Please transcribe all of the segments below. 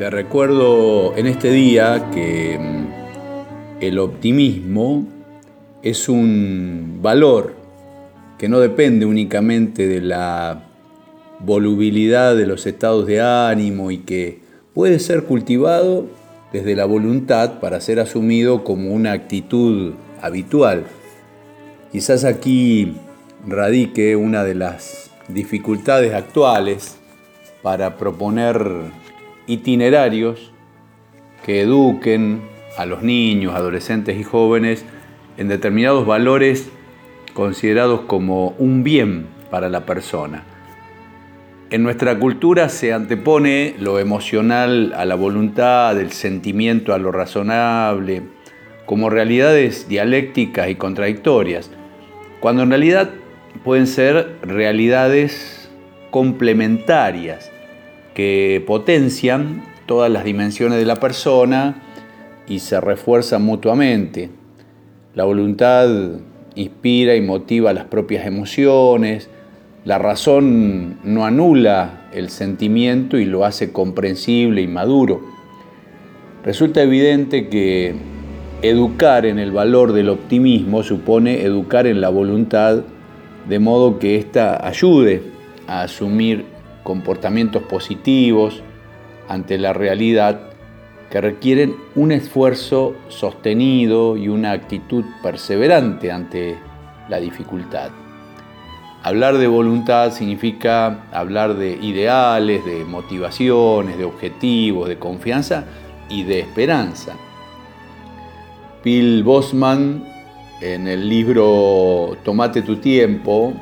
Te recuerdo en este día que mm, el optimismo es un valor que no depende únicamente de la volubilidad de los estados de ánimo y que puede ser cultivado desde la voluntad para ser asumido como una actitud habitual. Quizás aquí radique una de las dificultades actuales para proponer itinerarios que eduquen a los niños, adolescentes y jóvenes en determinados valores considerados como un bien para la persona. En nuestra cultura se antepone lo emocional a la voluntad, el sentimiento a lo razonable, como realidades dialécticas y contradictorias, cuando en realidad pueden ser realidades complementarias que potencian todas las dimensiones de la persona y se refuerzan mutuamente. La voluntad inspira y motiva las propias emociones, la razón no anula el sentimiento y lo hace comprensible y maduro. Resulta evidente que educar en el valor del optimismo supone educar en la voluntad de modo que ésta ayude a asumir comportamientos positivos ante la realidad que requieren un esfuerzo sostenido y una actitud perseverante ante la dificultad. Hablar de voluntad significa hablar de ideales, de motivaciones, de objetivos, de confianza y de esperanza. Bill Bosman, en el libro Tomate tu tiempo,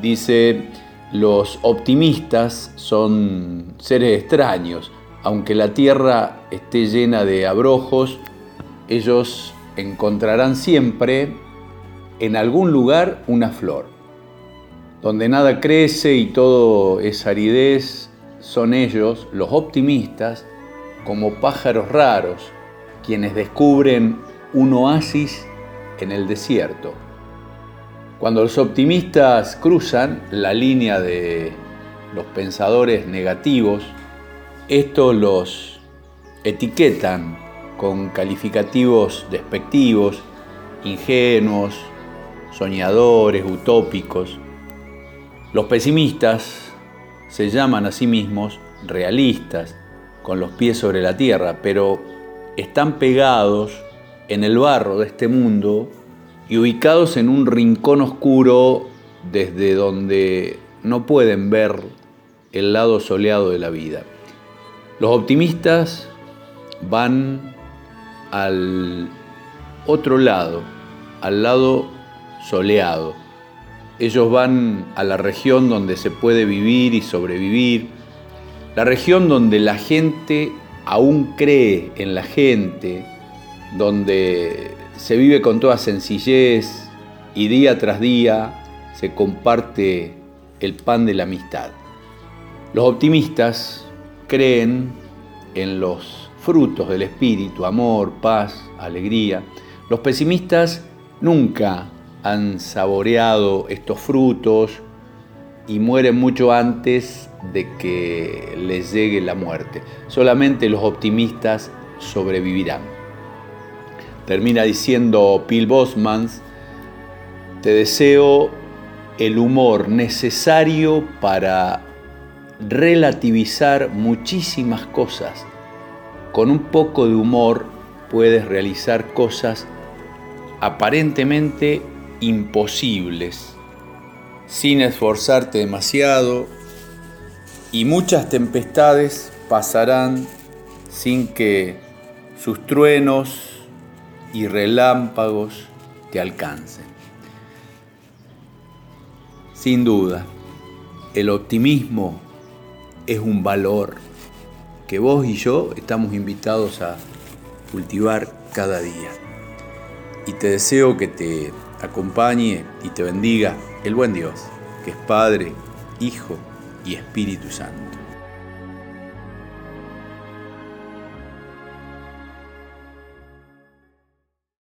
dice, los optimistas son seres extraños, aunque la tierra esté llena de abrojos, ellos encontrarán siempre en algún lugar una flor. Donde nada crece y todo es aridez, son ellos, los optimistas, como pájaros raros, quienes descubren un oasis en el desierto. Cuando los optimistas cruzan la línea de los pensadores negativos, estos los etiquetan con calificativos despectivos, ingenuos, soñadores, utópicos. Los pesimistas se llaman a sí mismos realistas, con los pies sobre la tierra, pero están pegados en el barro de este mundo y ubicados en un rincón oscuro desde donde no pueden ver el lado soleado de la vida. Los optimistas van al otro lado, al lado soleado. Ellos van a la región donde se puede vivir y sobrevivir, la región donde la gente aún cree en la gente, donde se vive con toda sencillez y día tras día se comparte el pan de la amistad. Los optimistas creen en los frutos del espíritu, amor, paz, alegría. Los pesimistas nunca han saboreado estos frutos y mueren mucho antes de que les llegue la muerte. Solamente los optimistas sobrevivirán. Termina diciendo Phil Bosmans, te deseo el humor necesario para relativizar muchísimas cosas. Con un poco de humor puedes realizar cosas aparentemente imposibles, sin esforzarte demasiado, y muchas tempestades pasarán sin que sus truenos y relámpagos te alcancen. Sin duda, el optimismo es un valor que vos y yo estamos invitados a cultivar cada día. Y te deseo que te acompañe y te bendiga el buen Dios, que es Padre, Hijo y Espíritu Santo.